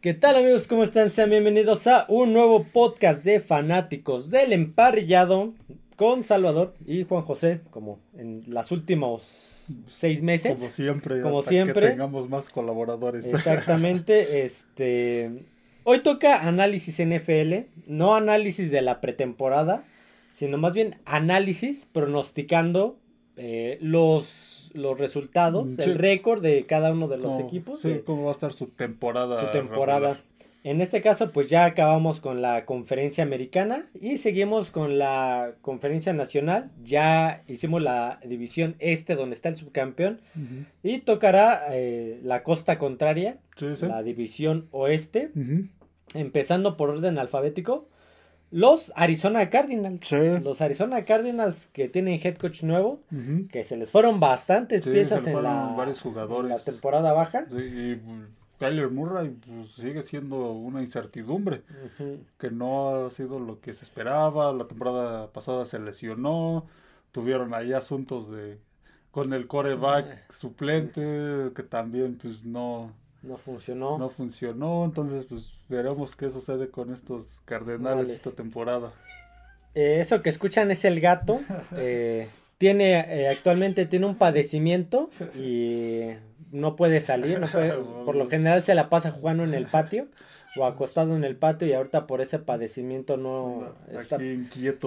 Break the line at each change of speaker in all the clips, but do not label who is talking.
¿Qué tal amigos? ¿Cómo están? Sean bienvenidos a un nuevo podcast de fanáticos del emparrillado con Salvador y Juan José, como en los últimos seis meses.
Como siempre,
Como
hasta
siempre.
que tengamos más colaboradores.
Exactamente, este... Hoy toca análisis NFL, no análisis de la pretemporada, sino más bien análisis pronosticando eh, los, los resultados,
Mm, sí.
el récord de cada uno de los equipos.
Sí,
de-
cómo va a estar su temporada.
su temporada.
regular.
En este caso, pues ya acabamos con la conferencia americana y seguimos con la conferencia nacional. Ya hicimos la división este donde está el subcampeón y tocará eh, la costa contraria,
Sí, sí.
la división oeste, empezando por orden alfabético. Los Arizona Cardinals.
Sí.
Los Arizona Cardinals que tienen head coach nuevo, que se les fueron bastantes
Sí,
piezas en la,
varios jugadores.
en la temporada baja.
Sí, y pues, Kyler Murray pues, sigue siendo una incertidumbre, que no ha sido lo que se esperaba. La temporada pasada se lesionó, tuvieron ahí asuntos de con el coreback suplente, que también pues no,
No funcionó.
no funcionó. Entonces pues veremos qué sucede con estos cardenales esta temporada.
Eh, eso que escuchan es el gato. eh, tiene eh, actualmente tiene un padecimiento y no puede salir. no puede- por lo general se la pasa jugando en el patio o acostado en el patio y ahorita por ese padecimiento no está,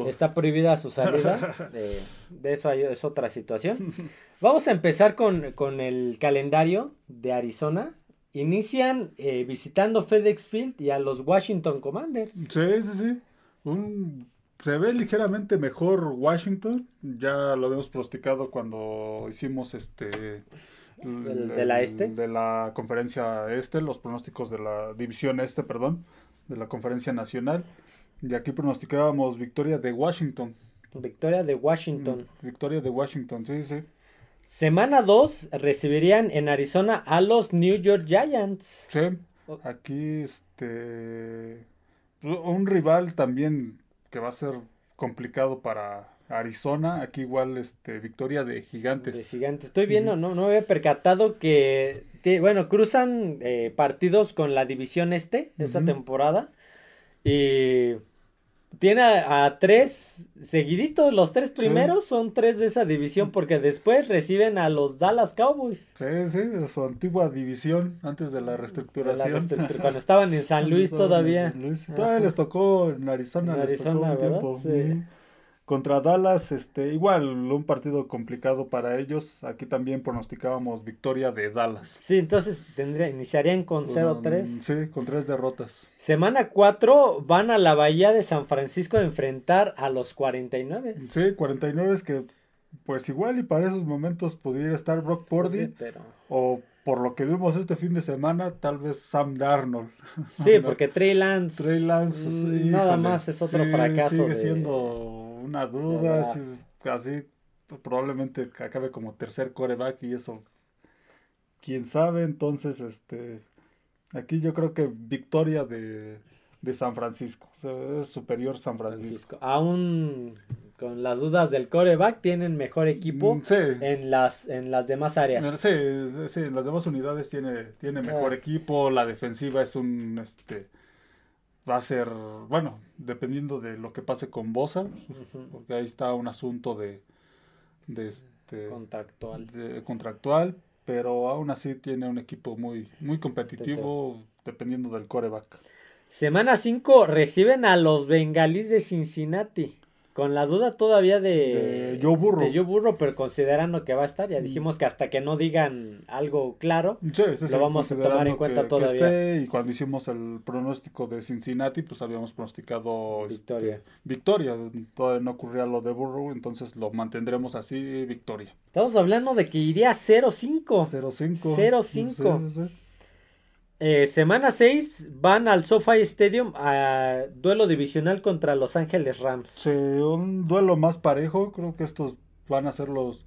está prohibida su salida. eh, de eso hay- es otra situación. Vamos a empezar con, con el calendario de Arizona. Inician eh, visitando FedEx Field y a los Washington Commanders.
Sí, sí, sí. Un- se ve ligeramente mejor Washington. Ya lo habíamos pronosticado cuando hicimos este. el-
de la este.
De la conferencia este, los pronósticos de la división este, perdón, de la conferencia nacional. Y aquí pronosticábamos victoria de Washington.
Victoria de Washington.
Mm, Victoria de Washington, sí, sí.
Semana 2 recibirían en Arizona a los New York Giants.
Sí, aquí este un rival también que va a ser complicado para Arizona, aquí igual este victoria de
De
Gigantes.
gigantes. Estoy viendo, no, no me había percatado que, bueno, cruzan eh, partidos con la división este esta temporada. Y tiene a, a tres seguiditos, los tres primeros son tres de esa división porque después reciben a los Dallas Cowboys.
Sí, sí, de su antigua división antes de la
De la
reestructuración.
reestructura- cuando estaban en San Luis todavía.
San Luis. Todavía les tocó en Arizona,
En
les tocó
Arizona,
un
¿verdad?
tiempo.
Sí.
Contra Dallas, este, igual un partido complicado para ellos. Aquí también pronosticábamos victoria de Dallas.
Sí, entonces tendría, iniciarían con 0-3.
Mm, Sí, con tres derrotas.
Semana 4 van a la Bahía de San Francisco a enfrentar a los 49.
Sí, 49 es que, pues igual y para esos momentos pudiera estar Brock Purdy
Pero...
o por lo que vimos este fin de semana, tal vez Sam Darnold.
Sí, porque Trey Lance,
Trey Lance,
mm,
sí,
nada
híjole,
más es otro
sí,
fracaso.
Sigue
de-
siendo una duda, sí, así probablemente acabe como tercer coreback y eso, quién sabe, entonces, este, aquí yo creo que victoria de, de San Francisco, o sea, es superior San Francisco.
Francisco. Aún con las dudas del coreback, tienen mejor equipo
Mm, Sí,
en las, en las demás áreas.
Sí, sí, las demás unidades tiene, tiene mejor
Ah.
equipo, la defensiva es un, este, va a ser, bueno, dependiendo de lo que pase con Bosa, porque ahí está un asunto de, de este,
Contractual.
de- contractual, pero aún así tiene un equipo muy, muy competitivo, dependiendo del coreback.
Semana 5 reciben a los Bengalíes de Cincinnati. Con la duda todavía de,
De Joe Burrow.
de Joe Burrow, pero considerando que va a estar, ya
Mm.
dijimos que hasta que no digan algo claro,
Sí, sí,
Lo vamos a tomar en cuenta
que- que
todavía.
esté, y cuando hicimos el pronóstico de Cincinnati, pues habíamos pronosticado este,
Victoria.
victoria. Todavía no ocurría lo de Burrow, entonces lo mantendremos así, victoria.
estamos hablando de que iría 0-5.
0-5.
0-5. Eh, semana 6 van al SoFi Stadium a duelo divisional contra Los Ángeles Rams.
Sí, un duelo más parejo. Creo que estos van a ser los.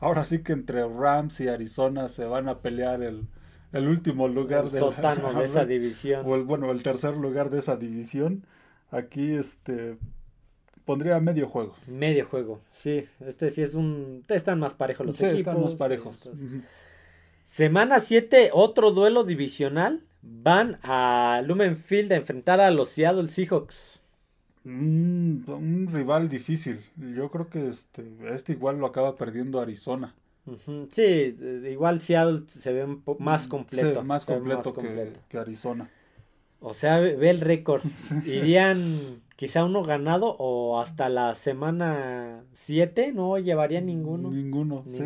Ahora sí que entre Rams y Arizona se van a pelear el, el último lugar
El
de
sótano de esa división.
o el bueno, el tercer lugar de esa división. Aquí este pondría medio juego.
Medio juego, sí. Este sí es un. Están más parejos los
Sí,
equipos.
están más
sí,
parejos.
Semana 7, otro duelo divisional. van a Lumenfield a enfrentar a los Seattle Seahawks.
Un, un rival difícil. Yo creo que este, este igual lo acaba perdiendo Arizona.
Sí, eh, igual Seattle se ve un po- más
Mm,
completo.
sí, más completo,
más
que,
completo.
que Arizona.
O sea, ve, el récord. Irían quizá uno ganado o hasta la semana 7 no llevarían ninguno.
Ninguno. sí.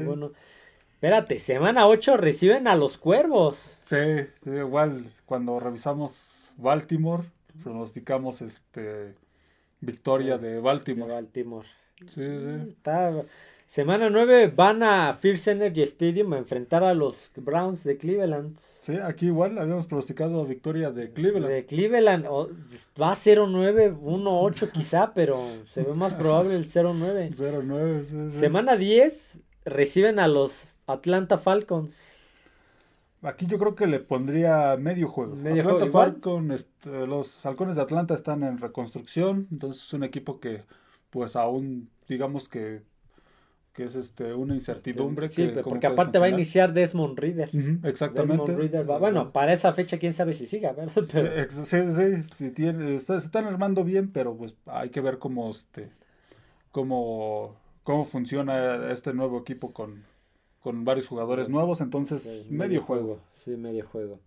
Espérate, semana 8 reciben a los cuervos.
Sí, sí, igual cuando revisamos Baltimore, pronosticamos este victoria de
De
Baltimore.
Baltimore.
Sí, sí.
Está- Semana 9 van a First Energy Stadium a enfrentar a los Browns de Cleveland.
Sí, aquí igual habíamos pronosticado victoria de Cleveland.
De Cleveland o- va a 0-9, 1-8 quizá, pero se ve más probable el 0-9.
0-9, sí, sí.
Semana 10 reciben a los Atlanta Falcons.
Aquí yo creo que le pondría medio juego.
Medio
Atlanta
juego.
Falcon, este, los halcones de Atlanta están en reconstrucción, entonces es un equipo que pues aún digamos que, que es este una incertidumbre.
Sí,
que
porque aparte va a iniciar Desmond Reader.
Exactamente.
Desmond Reader va- Bueno, para esa fecha quién sabe si siga, ¿verdad?
Sí,
Pero-
sí, sí, sí, tiene- está- se están armando bien, pero pues hay que ver cómo este cómo, cómo funciona este nuevo equipo con, con varios jugadores nuevos, entonces medio juego.
Sí, medio juego.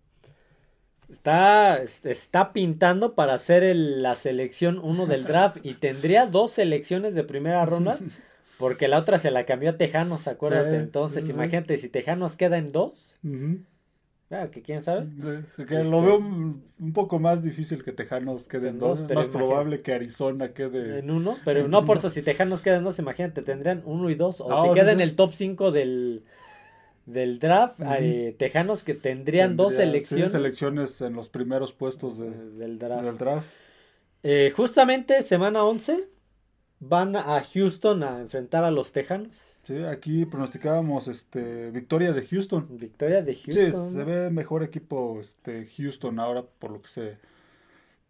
Está, está pintando para hacer el- la selección 1 del draft y tendría dos selecciones de primera ronda porque la otra se la cambió a Tejanos, acuérdate.
Sí,
Entonces,
sí,
imagínate, si Tejanos queda en dos. Claro, que quién sabe.
Sí, que
Este-
lo veo un, poco más difícil que Tejanos quede en dos,
dos,
es más probable que Arizona quede
En uno, pero no por eso, si Tejanos queda en dos, imagínate, tendrían uno y dos. O
Ah,
si queda
sí.
en el top 5 del, del draft, eh, Tejanos que tendrían dos
tendría- sí,
selecciones
selecciones en los primeros puestos de-
del draft.
del draft.
Eh, justamente semana 11 van a Houston a enfrentar a los Tejanos.
Sí, aquí pronosticábamos este victoria de Houston.
Victoria de
Sí,
Houston.
se ve mejor equipo este Houston ahora por lo que sé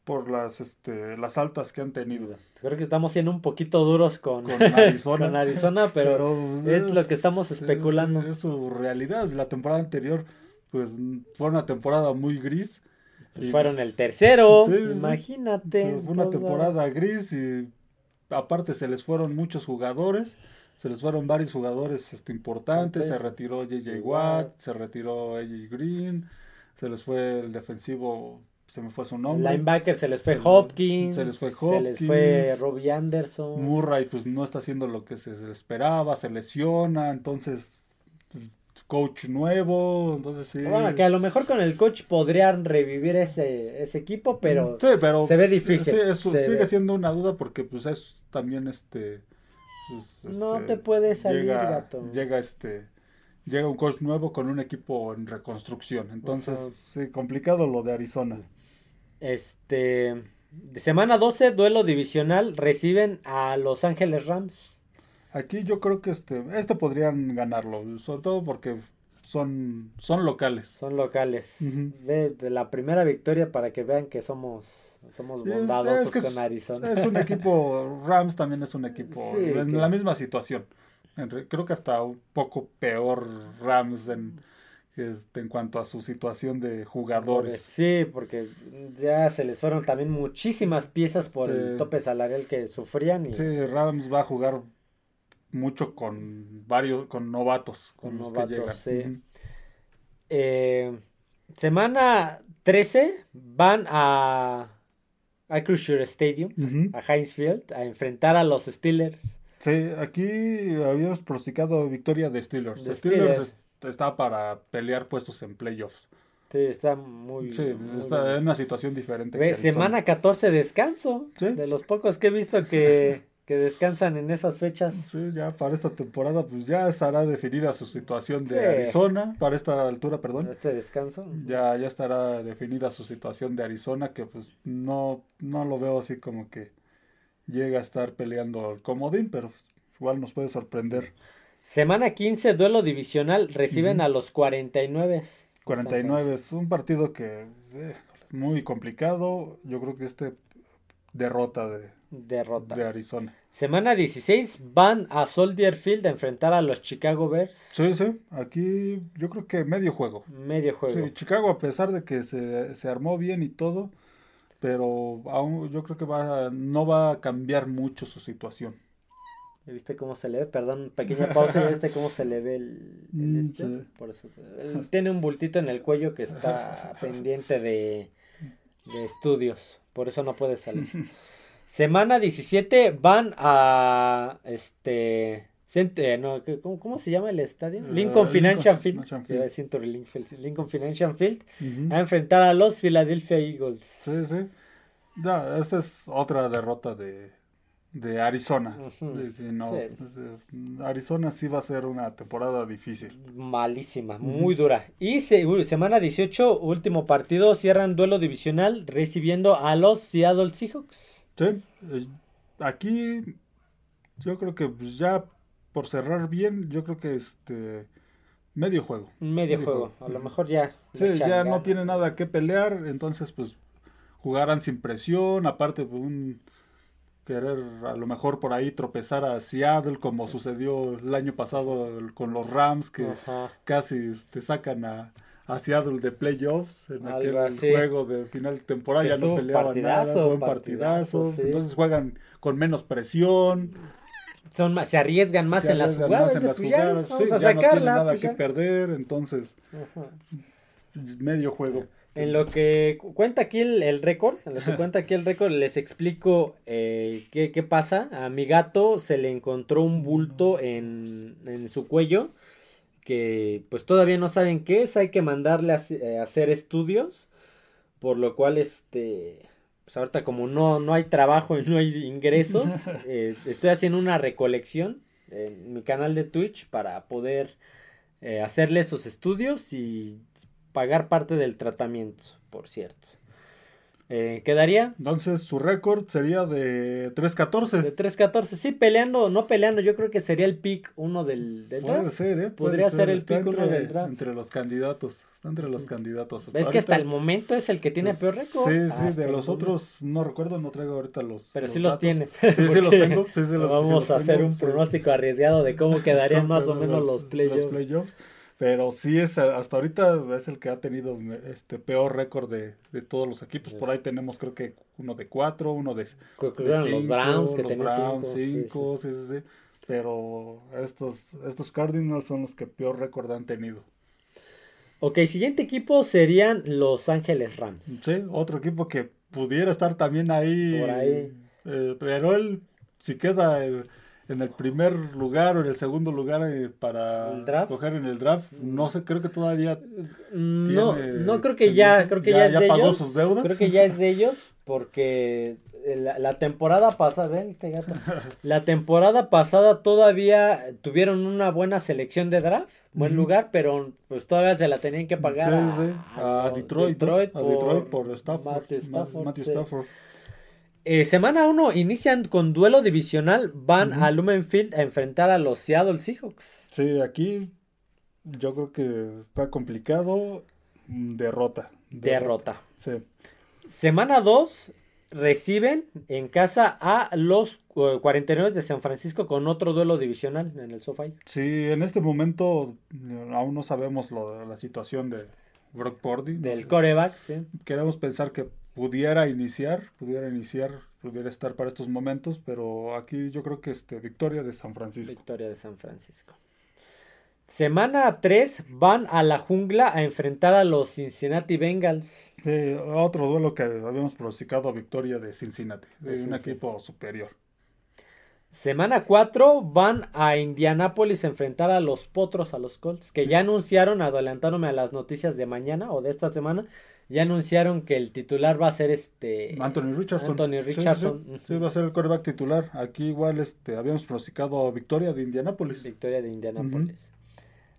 por las este las altas que han tenido.
Creo que estamos siendo un poquito duros con,
Con Arizona.
con Arizona, pero,
pues,
es lo que estamos
es-
especulando.
Es, su realidad. La temporada anterior pues fue una temporada muy gris. y
fueron el tercero.
Sí, sí.
Imagínate.
Fue una temporada gris y aparte se les fueron muchos jugadores. Se les fueron varios jugadores este, importantes. Se retiró J.J.
Watt.
Se retiró A.J. Green, se les fue el defensivo, se me fue su nombre.
Linebacker se les fue
Se-
Hopkins.
se les fue
Se les fue
Hopkins.
Robbie Anderson.
Murray pues no está haciendo lo que se esperaba, se lesiona, entonces coach nuevo, entonces sí.
Bueno, que a lo mejor con el coach podrían revivir ese, ese equipo, pero
Sí, pero
se ve difícil,
sí, es-
se
sigue
ve.
siendo una duda porque pues es también este, pues,
no
este,
te puede salir,
llega,
gato.
llega este llega un coach nuevo con un equipo en reconstrucción. Entonces, sí, complicado lo de Arizona.
Este, de semana 12, duelo divisional, reciben a Los Ángeles Rams.
Aquí yo creo que este este podrían ganarlo, sobre todo porque son son locales.
Son locales. Ve de la primera victoria para que vean que somos, somos bondadosos
es que
con Arizona.
Es un equipo, Rams también es un equipo
Sí,
en
que-
la misma situación. En creo que hasta un poco peor Rams en, este, en cuanto a su situación de jugadores.
Sí, porque ya se les fueron también muchísimas piezas por el tope salarial que sufrían y
Sí, Rams va a jugar mucho con varios, con novatos, con,
Con
los
novatos,
que llegan.
sí. Eh, semana 13 van a Acrisure Stadium, a Heinz Field, a enfrentar a los Steelers.
Sí, aquí habíamos pronosticado victoria de Steelers.
De
Steelers
Steelers.
est- está para pelear puestos en playoffs.
Sí, está muy...
Sí,
muy
está
bien.
en una situación diferente.
Ve, semana 14 descanso.
Sí.
De los pocos que he visto que, que descansan en esas fechas.
Sí, ya para esta temporada pues ya estará definida su situación de
Sí.
Arizona, para esta altura, perdón.
Este descanso.
Ya, ya estará definida su situación de Arizona, que pues no, no lo veo así como que llega a estar peleando el comodín, pero pues, igual nos puede sorprender.
Semana 15, duelo divisional, reciben a los 49.
49 es un partido que eh, muy complicado. Yo creo que este derrota de,
Derrota.
de Arizona.
Semana 16 van a Soldier Field a enfrentar a los Chicago Bears.
Sí, sí, aquí yo creo que medio juego.
Medio juego.
Sí, Chicago a pesar de que se, se armó bien y todo, pero aún yo creo que va, no va a cambiar mucho su situación.
¿Ya ¿Viste cómo se le ve? Perdón, pequeña pausa. ¿Ya viste cómo se le ve el, el
Mm,
este?
sí.
Por eso. él tiene un bultito en el cuello que está pendiente de, de estudios. Por eso no puede salir. Semana 17 van a este eh, no, ¿qué- ¿cómo, cómo se llama el estadio?
Eh,
Lincoln Financial Field. Lincoln- Financial Field a enfrentar a los Philadelphia Eagles.
Sí, sí. No, esta es otra derrota de, de Arizona. Sí, sí, no,
Sí.
es de- Arizona sí va a ser una temporada difícil.
Malísima, muy dura. Y se- semana 18, último partido, cierran duelo divisional recibiendo a los Seattle Seahawks.
Sí, eh, aquí yo creo que pues, ya por cerrar bien, yo creo que este medio juego.
Medio
Medio
juego,
juego.
a lo mejor ya.
Sí, ya no tiene nada que pelear, entonces pues jugarán sin presión, aparte pues, un querer a lo mejor por ahí tropezar a Seattle como sucedió el año pasado con los Rams que
Ajá.
casi este, sacan a, a Seattle de playoffs en
Algo
aquel
así.
juego de final de temporada ya no peleaban
partidazo,
nada, fue un
partidazo,
partidazo,
sí.
entonces juegan con menos presión,
Son más, se arriesgan más
se
en las jugadas.
más en las
pues,
jugadas,
vamos
sí,
a
ya no tienen nada
pues,
que perder, entonces
Ajá.
medio juego.
En lo que cu- cuenta aquí el, el récord, en lo que cuenta aquí el récord, les explico eh, qué, qué pasa. A mi gato se le encontró un bulto en, en su cuello que pues todavía no saben qué es, hay que mandarle a, eh, a hacer estudios, por lo cual este, pues ahorita como no, no hay trabajo y no hay ingresos, eh, estoy haciendo una recolección en mi canal de Twitch para poder eh, hacerle esos estudios y pagar parte del tratamiento, por cierto. Eh, quedaría
Entonces su récord sería de 3-14.
de 3-14. Sí, peleando, no peleando, yo creo que sería el pick uno del, del
Puede
draft.
ser, ¿eh?
Podría ser el pick uno
entre,
del draft.
entre los candidatos. Está entre los candidatos.
Ves que hasta el momento es el que tiene peor récord.
Sí, sí,
Hasta
de los otros no recuerdo, no traigo ahorita los.
Pero
los
sí los tienes.
Sí, sí los tengo. Sí, sí los, sí
Vamos
los
a hacer un
sí.
pronóstico arriesgado de cómo quedarían más o
Los-
menos los playoffs.
playoffs. Pero sí es hasta ahorita es el que ha tenido este peor récord de, de todos los equipos. Por ahí tenemos creo que uno de cuatro, uno de,
los Browns que
los Browns,
cinco, sí, sí.
cinco, sí, sí, sí. Pero estos, estos Cardinals son los que peor récord han tenido.
Ok, siguiente equipo serían Los Ángeles Rams.
Sí, otro equipo que pudiera estar también ahí.
Por ahí.
eh, pero él, si queda eh, en el primer lugar o en el segundo lugar eh, para
¿El draft?
escoger en el draft, no sé, creo que todavía
No,
tiene-
no creo que ya, creo que ya, es de
pagó
ellos.
sus deudas.
Creo que ya es de ellos porque la, la temporada pasada, ven este gato. La temporada pasada todavía tuvieron una buena selección de draft, buen lugar, pero pues todavía se la tenían que pagar
Sí,
a,
sí, a
los
Detroit, ¿no?
Detroit
a Detroit por Stafford,
Matthew Stafford,
Matthew
sí. Eh, semana 1 inician con duelo divisional, van
Ujú.
a Lumen Field a enfrentar a los Seattle Seahawks.
Sí, aquí yo creo que está complicado. mm, Derrota.
Derrota.
Sí.
Semana 2 reciben en casa a los eh, 49 de San Francisco con otro duelo divisional en el SoFi.
Sí, en este momento eh, aún no sabemos lo, la situación de Brock Purdy.
Del coreback, sí.
Queremos pensar que pudiera iniciar, pudiera iniciar, pudiera estar para estos momentos, pero aquí yo creo que este victoria de San Francisco.
Victoria de San Francisco. Semana 3 van a la jungla a enfrentar a los Cincinnati Bengals.
Sí, otro duelo que habíamos pronosticado victoria de Cincinnati, de un equipo superior.
Semana 4 van a Indianápolis a enfrentar a los Potros, a los Colts, que ya anunciaron, adelantándome a las noticias de mañana o de esta semana, ya anunciaron que el titular va a ser este
Anthony Richardson.
Anthony
Sí, sí, sí.
Richardson.
Sí, va a ser el quarterback titular. Aquí igual este, habíamos pronosticado victoria de Indianápolis.
Victoria de Indianápolis.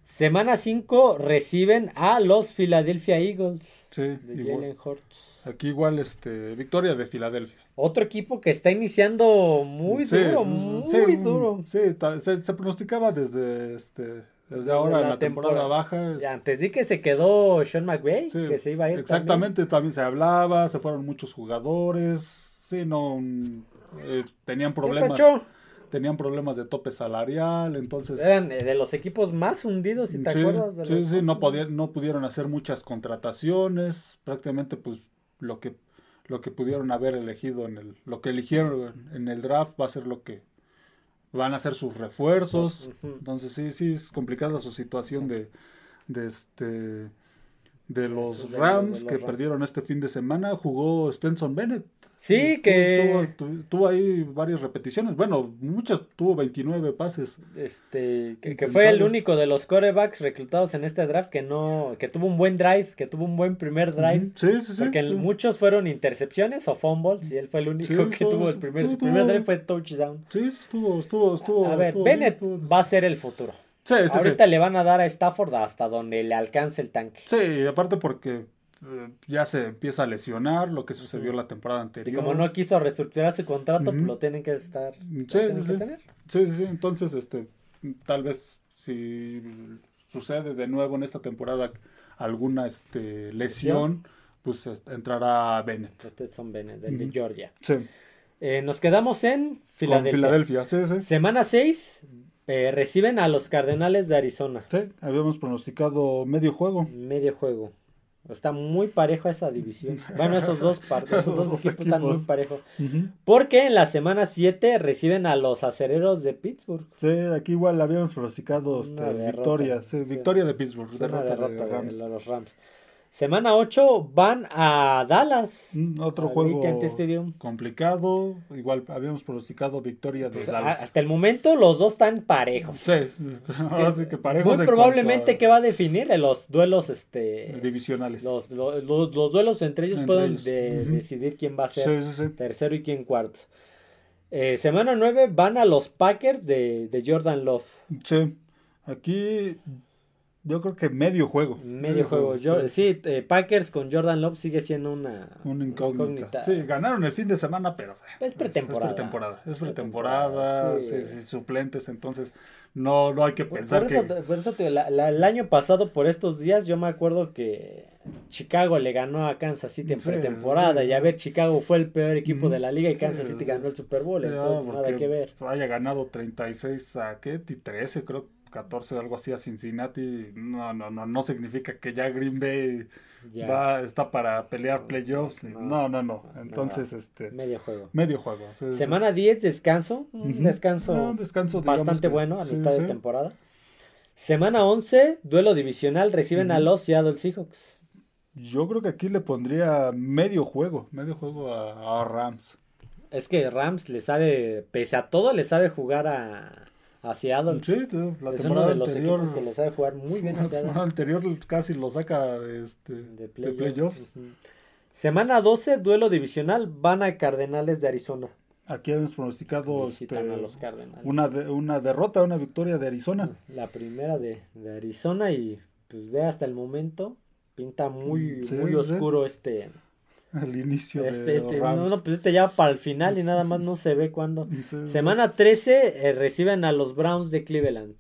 Semana 5 reciben a los Philadelphia Eagles
Sí,
de. Jalen Hurts.
Aquí igual este, victoria de Filadelfia.
Otro equipo que está iniciando muy
Sí,
duro,
sí,
muy
sí,
duro.
Sí, se, se pronosticaba desde, este, desde ahora
la
la, temporada,
temporada.
baja. es-
Ya, antes di que se quedó Sean McVay,
sí,
que se iba a ir.
exactamente, también. se hablaba, se fueron muchos jugadores. Sí, no, eh, tenían problemas. Tenían problemas de tope salarial, entonces...
Eran de los equipos más hundidos, si te acuerdas.
sí, sí, no, podían, no pudieron hacer muchas contrataciones, prácticamente pues lo que, lo que pudieron haber elegido en el... Lo que eligieron en el draft va a ser lo que van a ser sus refuerzos. Entonces sí, sí, es complicada su situación de, de este de los Rams que perdieron este fin de semana, jugó Stenson Bennett.
Sí, que
tuvo, ahí varias repeticiones. Bueno, muchas, tuvo 29 pases.
Este, que, fue el único de los corebacks reclutados en este draft que no, que tuvo un buen drive, que tuvo un buen primer drive.
Sí, sí, sí.
Porque muchos fueron intercepciones o fumbles y él fue el único que tuvo el primer, su primer drive fue touchdown.
Sí, estuvo, estuvo, estuvo.
A ver, Bennett va a ser el futuro. Sí, sí, Ahorita le van a dar a Stafford hasta donde le alcance el tanque.
Sí, aparte porque eh, ya se empieza a lesionar lo que sucedió la temporada anterior.
Y como no quiso reestructurar su contrato, pues lo tienen que estar.
Sí, sí, sí. sí, sí, Entonces, este, tal vez si sucede de nuevo en esta temporada alguna este, lesión, pues este, entrará Bennett.
Stetson Bennett, de Georgia. Sí. Eh, nos quedamos en Filadelfia. Filadelfia, sí, sí. Semana 6, eh, reciben a los Cardenales de Arizona.
Sí, habíamos pronosticado medio juego.
Medio juego. Está muy parejo esa división. Bueno, esos dos, esos dos, equipos, están muy parejos. Porque en la semana 7 reciben a los acereros de Pittsburgh.
Sí, aquí igual habíamos pronosticado este, victoria. victoria de Pittsburgh.
derrota, de, los Rams. Semana 8 van a Dallas.
Mm, otro juego complicado. Igual habíamos pronosticado victoria de pues, Dallas.
Hasta el momento los dos están parejos.
Sí, que parejos.
Muy probablemente que va a definir los duelos este
divisionales.
Los, duelos entre ellos pueden decidir quién va a ser tercero y quién cuarto. Eh, semana 9 van a los Packers de, de Jordan Love.
Sí. Aquí yo creo que medio juego.
Medio, juego. sí, eh, Packers con Jordan Love sigue siendo una,
una incógnita. Sí, ganaron el fin de semana, pero
es pretemporada.
Es pretemporada. Es pretemporada, sí. suplentes, entonces no, no hay que pensar
que... Por eso el año pasado, por estos días, yo me acuerdo que Chicago le ganó a Kansas City en pretemporada y a ver, Chicago fue el peor equipo de la liga y Kansas City ganó el Super Bowl, entonces nada que ver.
Haya ganado 36 a ¿qué? y 13 creo 14 algo así a Cincinnati, no, no, no, no significa que ya Green Bay va, está para pelear playoffs. No, no, no. Entonces, este.
Medio juego.
Medio juego.
Semana 10, descanso. Un descanso, descanso bastante bueno a mitad de temporada. Semana 11, duelo divisional, reciben a los Seattle Seahawks.
Yo creo que aquí le pondría medio juego, medio juego a Rams.
Es que Rams le sabe, pese a todo, le sabe jugar a, a Seattle.
Sí, la es uno de los anterior,
equipos que le sabe jugar muy bien a
La temporada anterior casi lo saca este, de, playoffs.
Semana 12, duelo divisional, van a Cardenales de Arizona.
Aquí hemos pronosticado este, Una, una derrota, una victoria de Arizona.
La primera de, de Arizona y pues ve hasta el momento, pinta muy, muy oscuro este
al inicio
este, de este, No, no, pues este ya para el final y nada más no se ve cuándo. Semana 13 eh, reciben a los Browns de Cleveland.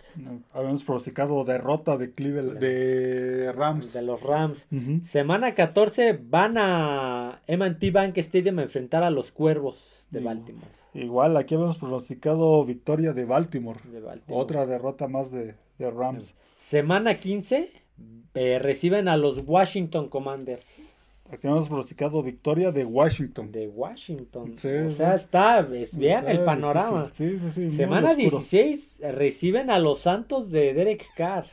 habíamos pronosticado derrota de Cleveland, de Rams.
De los Rams. Semana 14 van a M&T Bank Stadium a enfrentar a los Cuervos de Baltimore.
Igual, aquí habíamos pronosticado victoria de Baltimore. Otra derrota más de, Rams.
Semana 15 eh, reciben a los Washington Commanders.
Aquí hemos pronosticado victoria de Washington.
De Washington. o sea, está, es bien el panorama.
Sí, sí, sí.
Semana 16 reciben a los Santos de Derek Carr.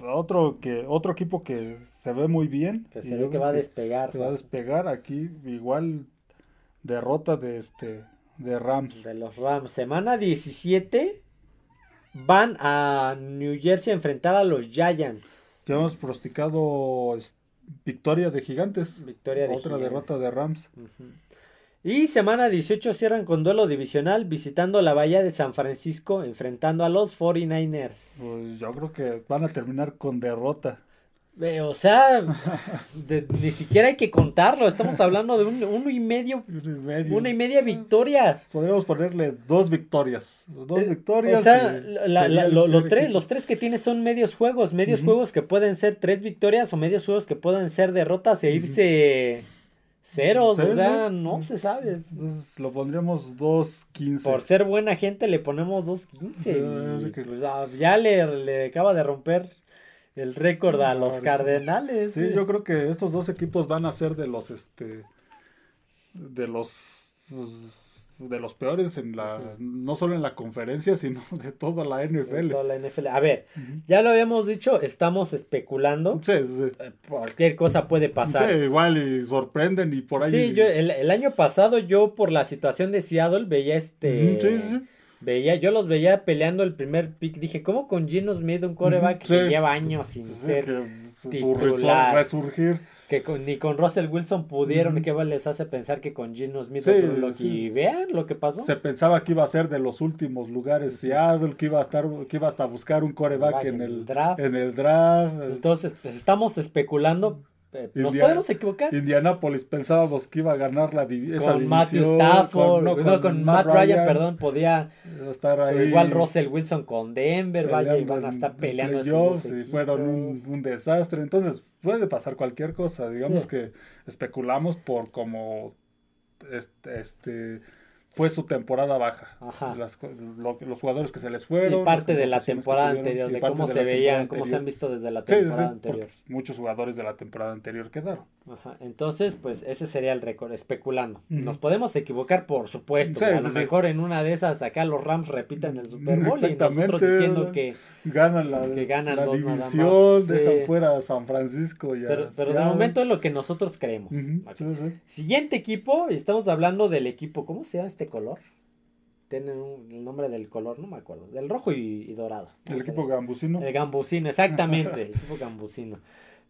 Otro que otro equipo que se ve muy bien.
Que se ve que va a despegar.
Que va a despegar aquí igual derrota de este de Rams.
De los Rams. Semana 17 van a New Jersey a enfrentar a los Giants.
Que hemos pronosticado este, victoria de Gigantes.
Victoria de
Otra derrota de Rams.
Y semana 18 cierran con duelo divisional visitando la Bahía de San Francisco enfrentando a los 49ers.
Pues yo creo que van a terminar con derrota
o sea, ni siquiera hay que contarlo. Estamos hablando de un, uno y medio, una y media victorias.
Podríamos ponerle dos victorias. Dos eh, victorias.
O sea, tres, los tres que tiene son medios juegos. Medios juegos que pueden ser tres victorias o medios juegos que pueden ser derrotas e irse ceros, o sea, no se sabe.
Entonces lo pondríamos 2-15.
Por ser buena gente le ponemos 2.15.
Sí, que-
pues, ya le, le acaba de romper el récord a los
sí.
Cardenales.
Sí, yo creo que estos dos equipos van a ser de los este de los pues, de los peores en la no solo en la conferencia, sino de toda la
De
NFL.
toda la NFL. A ver, ya lo habíamos dicho, estamos especulando.
Sí, sí.
Eh, Cualquier cosa puede pasar.
Sí, igual y sorprenden y por ahí.
Sí, yo el, el año pasado yo por la situación de Seattle veía este
Sí, sí, sí.
veía yo los veía peleando el primer pick, dije, ¿cómo con Gino Smith un quarterback
Ujú,
que
sí.
lleva años sin
Sí,
ser
que
titular.
resur- resurgir.
que con- ni con Russell Wilson pudieron,
Ujú.
¿qué les hace pensar que con Gino Smith
Sí,
lo-
sí.
y vean lo que pasó?
Se pensaba que iba a ser de los últimos lugares Seattle, que iba a estar, que iba hasta buscar un coreback
Back
en el
draft.
en el draft.
Entonces, pues estamos especulando, nos podemos equivocar.
Indianapolis pensábamos que iba a ganar la divi- esa
Con Matthew
división,
Stafford,
con-
no,
no,
con, Matt Ryan, perdón, podía
estar ahí
igual Russell Wilson con Denver, vaya, y
peleando
van a estar peleando
playoffs y fueron un, un desastre. Entonces, puede pasar cualquier cosa. Digamos
Sí.
que especulamos por como este, este fue su temporada baja.
Ajá.
Las lo- los jugadores que se les fueron.
y parte de la temporada anterior, de cómo
de
se veían,
temporada
cómo se han visto desde la
Sí, sí, sí,
temporada anterior.
muchos jugadores de la temporada anterior quedaron.
Ajá, Entonces, pues ese sería el récord, especulando. Nos podemos equivocar, por supuesto.
Sí,
a
sí,
lo
sí.
mejor en una de esas acá los Rams repitan el Super Bowl y nosotros diciendo que...
Ganan la,
Que ganan
la
dos nada
división,
más,
dejan fuera a San Francisco
Pero, pero de momento es lo que nosotros creemos. Siguiente equipo, y estamos hablando del equipo, ¿cómo se llama este color? Tienen un- el nombre del color, no me acuerdo. Del rojo y, y dorado.
El
¿Cómo se
equipo gambusino.
El gambusino, exactamente, el equipo gambusino.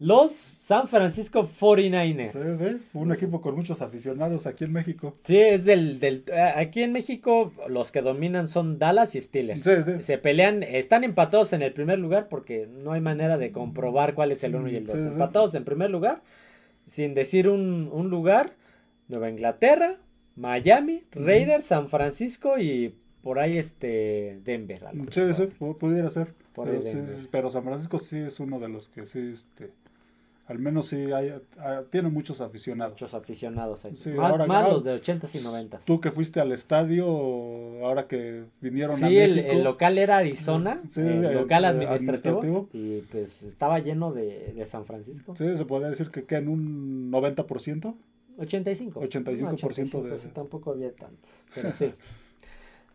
Los San Francisco 49ers.
Sí, sí, Un equipo con muchos aficionados aquí en México.
Sí, es del, del... eh, Aquí en México los que dominan son Dallas y Steelers.
Sí, sí.
Se pelean, están empatados en el primer lugar porque no hay manera de comprobar cuál es el uno y el dos.
Sí.
Empatados en primer lugar, sin decir un, un lugar, Nueva Inglaterra, Miami, Raiders, San Francisco y por ahí este Denver.
Sí, sí, pu- pudiera ser.
Por
Pero, pero San Francisco sí es uno de los que sí, este, al menos sí hay, ah, tiene muchos aficionados.
Muchos aficionados ahí.
Sí,
más
ahora-
más
ahora-
los de 80s y 90s.
Tú que fuiste al estadio, ahora que vinieron a
Sí, el, el local era Arizona,
Sí,
el
el-
local
el
administrativo,
administrativo.
y pues estaba lleno de, de San Francisco.
Sí, se podría decir que, que en un 90%.
85.
85%
No,
de-
sí, tampoco había tanto, pero sí.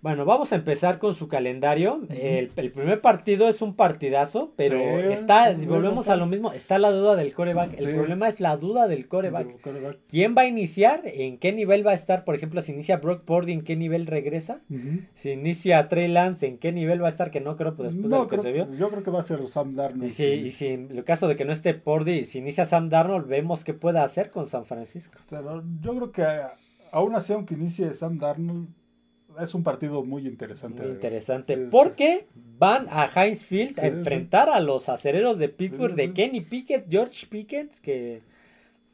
Bueno, vamos a empezar con su calendario. el, el primer partido es un partidazo, pero
Sí,
está,
sí,
volvemos
está-
a lo mismo, está la duda del coreback. El
Sí.
problema es la duda del coreback.
de quarterback.
¿Quién va a iniciar? ¿En qué nivel va a estar? Por ejemplo, si inicia Brock Purdy, ¿en qué nivel regresa? Si inicia Trey Lance, ¿en qué nivel va a estar? Que no creo, pues después de
No,
lo que
creo
se vio.
que- yo creo que va a ser Sam Darnold.
Y si, y si en el caso de que no esté Purdy, si inicia Sam Darnold, vemos qué puede hacer con San Francisco.
Pero yo creo que aún así, aunque inicie Sam Darnold, es un partido muy interesante.
Muy interesante.
Sí, sí.
porque van a Heinz Field
Sí,
a enfrentar a los acereros de Pittsburgh de. Kenny Pickett, George Pickett, que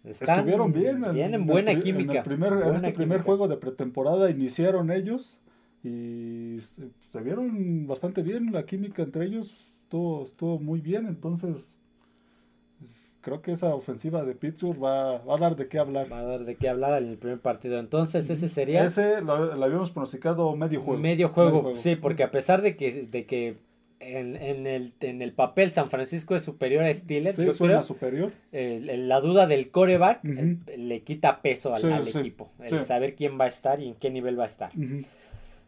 están
Estuvieron bien. en-
tienen
en
buena química.
En, el primer, en este primer juego de pretemporada iniciaron ellos y se, se vieron bastante bien. La química entre ellos estuvo, estuvo muy bien. Entonces, creo que esa ofensiva de Pittsburgh va, va a dar de qué hablar.
Va a dar de qué hablar en el primer partido. Entonces, ese sería
Ese lo, lo habíamos pronosticado medio juego.
medio juego. Sí, porque a pesar de que, de que en, en el, en el papel San Francisco es superior a Steelers,
Sí,
yo creo,
superior.
la duda del coreback eh, le quita peso al,
Sí,
al
sí,
equipo. El saber quién va a estar y en qué nivel va a estar.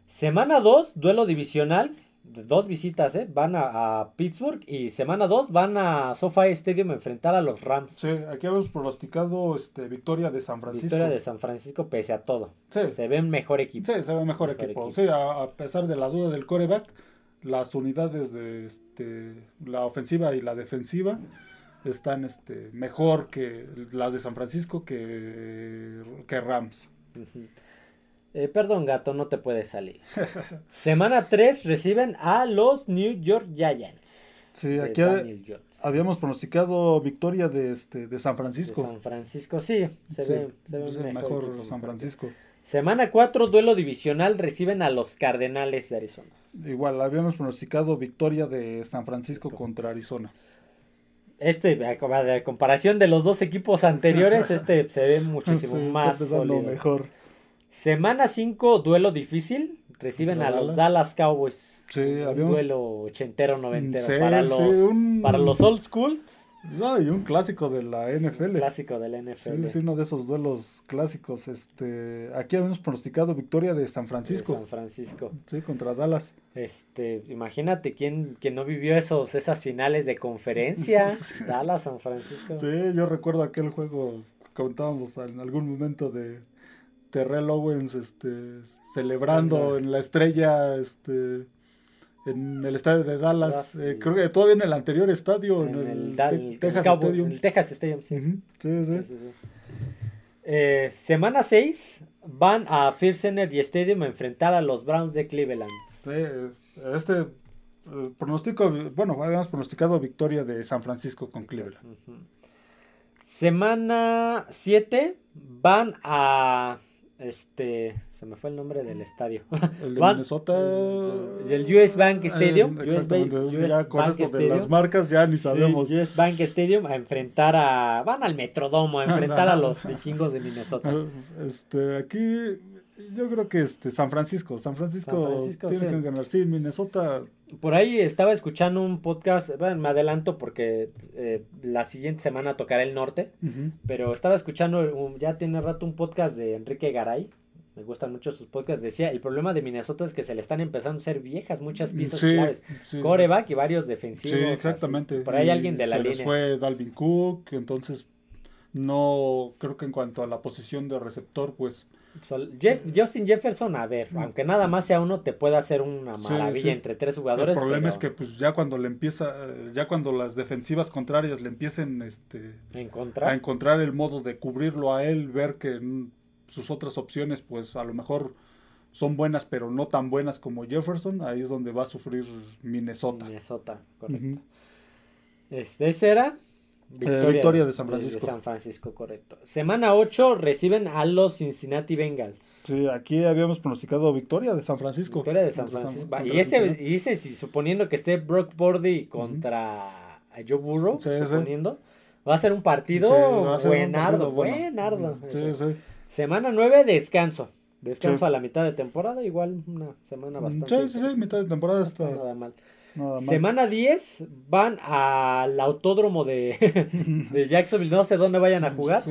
Semana 2, duelo divisional. Dos visitas, ¿eh? Van a, a Pittsburgh y semana 2 van a SoFi Stadium a enfrentar a los Rams.
Sí, aquí habíamos pronosticado este, victoria de San Francisco.
Victoria de San Francisco pese a todo.
Sí.
Se ve un mejor equipo.
Sí, se ve mejor,
Mejor
equipo.
equipo.
Sí, a, a pesar de la duda del coreback, las unidades de este, la ofensiva y la defensiva están este, mejor que las de San Francisco que, que Rams.
Ujú. Eh, perdón, gato, no te puedes salir. Semana 3 reciben a los New York Giants.
Sí, aquí
Jones.
habíamos pronosticado victoria de, este, de San
De
Francisco.
San Francisco, sí, se
Sí,
ve, se ve
mejor. San Francisco.
Semana 4, duelo divisional, reciben a los Cardenales de Arizona.
Igual, habíamos pronosticado victoria de San Francisco contra Arizona.
este, a comparación de los dos equipos anteriores, este se ve muchísimo más sólido. mejor. Semana 5, duelo difícil. Reciben a los Dallas Cowboys. Sí, un duelo ochentero, noventero. para, los, para los old school
no, y un clásico de la NFL.
Clásico de la NFL.
Sí, uno de esos duelos clásicos. Este, aquí habíamos pronosticado victoria de San Francisco.
San Francisco.
Sí, contra Dallas.
Este, imagínate quién, quién no vivió esos, esas finales de conferencia. Dallas, San Francisco.
Sí, yo recuerdo aquel juego que comentábamos en algún momento de Terrell Owens, este, celebrando en la estrella, este en el estadio de Dallas, eh, creo que todavía en el anterior estadio, en, el,
Texas Stadium. El Texas Stadium, sí. sí, sí. Eh, semana 6 van a First Energy Stadium a enfrentar a los Browns de Cleveland.
este eh, pronóstico, bueno, habíamos pronosticado victoria de San Francisco con Cleveland.
Semana 7 van a este se me fue el nombre del estadio.
El de Minnesota.
El, US Bank eh, Stadium.
exactamente. ya con esto de las marcas ya ni sabemos.
US Bank Stadium a enfrentar a. Van al Metrodomo a enfrentar a los vikingos de Minnesota.
Este, aquí. Yo creo que este San Francisco, San Francisco, tiene que ganar. Sí, Minnesota.
Por ahí estaba escuchando un podcast, bueno, me adelanto porque eh, la siguiente semana tocará el norte, pero estaba escuchando, ya tiene rato un podcast de Enrique Garay, me gustan mucho sus podcasts. Decía, el problema de Minnesota es que se le están empezando a ser viejas muchas piezas claves. Coreback y varios defensivos.
Sí, exactamente.
Por ahí alguien de la
se
línea.
Les fue Dalvin Cook, entonces no creo que en cuanto a la posición de receptor, pues...
Justin Jefferson, a ver, aunque nada más sea uno, te puede hacer una maravilla entre tres jugadores.
El problema es que pues ya cuando le empieza, ya cuando las defensivas contrarias le empiecen este, a encontrar el modo de cubrirlo a él, ver que sus otras opciones pues a lo mejor son buenas pero no tan buenas como Jefferson, ahí es donde va a sufrir Minnesota.
Minnesota, correcto. Este, ese era
eh, victoria, de San Francisco.
De San Francisco, correcto. Semana 8 reciben a los Cincinnati Bengals.
Sí, aquí habíamos pronosticado victoria de San Francisco.
Victoria de San Francisco. y, ese, y ese, suponiendo que esté Brock Bordy contra Joe Burrow, suponiendo, va a ser un partido buenardo, buenardo. Sí, sí. Semana 9, descanso. Descanso a la mitad de temporada, igual una semana mm, bastante.
Sí, sí, sí, mitad de temporada está.
Nada mal. Semana 10 van al autódromo de, de, Jacksonville, no sé dónde vayan a jugar.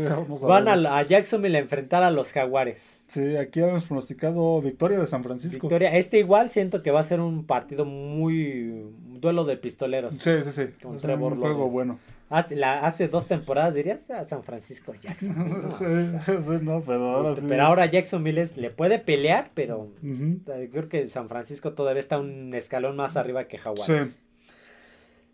van a, Jacksonville a enfrentar a los Jaguares.
Sí, aquí hemos pronosticado victoria de San Francisco.
Victoria, este igual siento que va a ser un partido muy duelo de pistoleros.
Sí, sí, sí. un juego bueno.
Hace, la, hace dos temporadas dirías a San Francisco Jackson.
No, pero ahora
este, sí. Pero ahora Jacksonville le puede pelear, pero creo que San Francisco todavía está un escalón más arriba que Jaguar. Sí.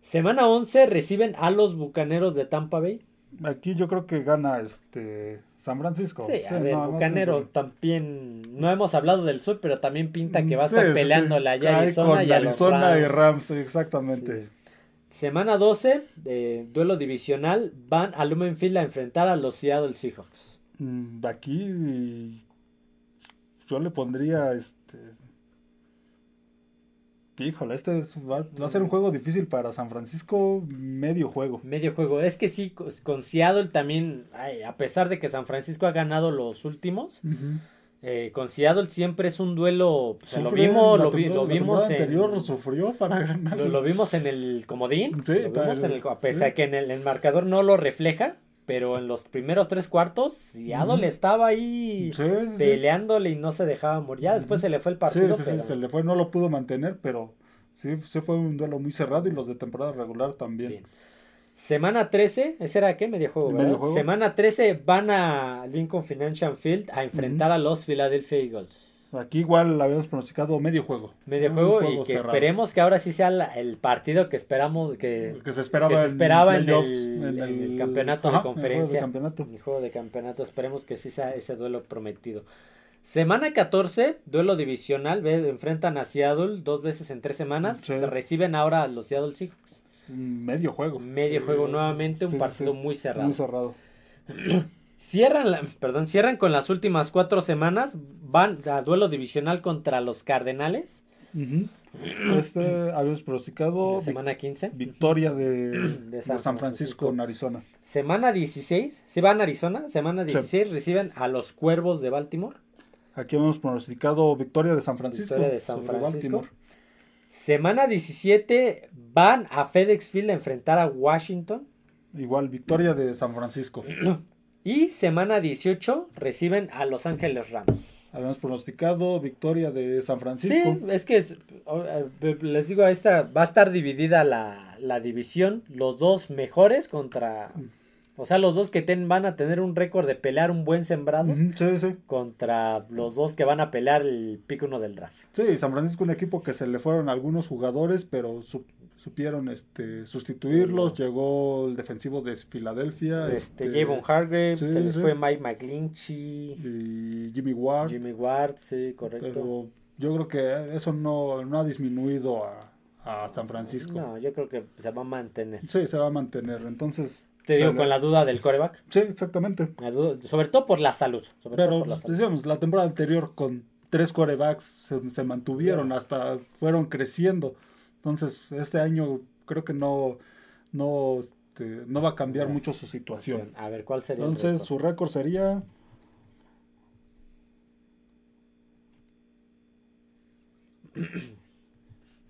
Semana 11 reciben a los Bucaneros de Tampa Bay.
Aquí yo creo que gana este San Francisco.
Sí, a ver, Bucaneros también. No hemos hablado del sur, pero también pinta que va a estar peleando la Arizona y
Arizona y Rams, exactamente.
Semana 12, de duelo divisional, van a Lumenfield a enfrentar a los Seattle Seahawks.
Mm, aquí yo le pondría este. Híjole, este va, a ser un juego difícil para San Francisco, medio juego.
Medio juego. Es que sí, con Seattle también, a pesar de que San Francisco ha ganado los últimos, eh, con Seattle siempre es un duelo, lo vimos, lo, vimos en,
anterior sufrió para ganar.
Lo, vimos en el comodín, sí, a pesar de que en el, marcador no lo refleja, pero en los primeros tres cuartos Seattle estaba ahí peleándole y no se dejaba morir. Ya después se le fue el partido.
Sí, sí, se le fue, no lo pudo mantener, pero sí, se fue un duelo muy cerrado y los de temporada regular también.
Semana 13, ¿ese era qué? Medio juego, Semana 13 van a Lincoln Financial Field a enfrentar a los Philadelphia Eagles.
Aquí igual habíamos pronosticado medio juego.
Medio juego, y que esperemos que ahora sí sea el partido que esperamos, que,
se esperaba,
en, el, campeonato de conferencia. El juego de campeonato. El juego de campeonato. Esperemos que sí sea ese duelo prometido. Semana 14, duelo divisional, enfrentan a Seattle dos veces en tres semanas. Reciben ahora a los Seattle Seahawks
medio juego.
Medio juego nuevamente, un partido muy cerrado.
Muy cerrado.
cierran, perdón, cierran con las últimas cuatro semanas, van a duelo divisional contra los Cardenales.
Este habíamos pronosticado
Semana 15.
victoria de,
De
de
San
Francisco en Arizona.
Semana 16. Se van a Arizona. Semana 16 reciben a los Cuervos de Baltimore.
Aquí hemos pronosticado victoria de San Francisco.
Victoria de San Francisco.
Baltimore.
Semana 17 van a FedEx Field a enfrentar a Washington.
Igual, victoria de San Francisco.
Y semana 18 reciben a Los Ángeles Rams.
Habíamos pronosticado victoria de San Francisco.
Sí, es que es- eh, les digo, esta va a estar dividida la, la división. Los dos mejores contra. O sea, los dos que ten- van a tener un récord de pelear un buen sembrado.
Ujú, sí, sí.
Contra los dos que van a pelear el pick uno del draft.
Sí, San Francisco un equipo que se le fueron algunos jugadores, pero su- supieron este sustituirlos. Llegó el defensivo de Filadelfia.
Este,
este,
Javon Hargrave, se les fue Mike McGlinchey,
y Jimmy Ward.
Jimmy Ward, sí, correcto.
Pero yo creo que eso no, no ha disminuido a, a San Francisco.
No, yo creo que se va a mantener.
Sí, se va a mantener. Entonces,
Te digo, con la duda del coreback.
sí, exactamente.
duda- sobre todo por la salud. Sobre todo
Pero
por la salud.
decíamos, la temporada anterior con tres corebacks se, se mantuvieron, hasta fueron creciendo. Entonces, este año creo que no, no, este, no va a cambiar mucho su situación.
A ver, ¿cuál sería el
Entonces,
récord?
su récord sería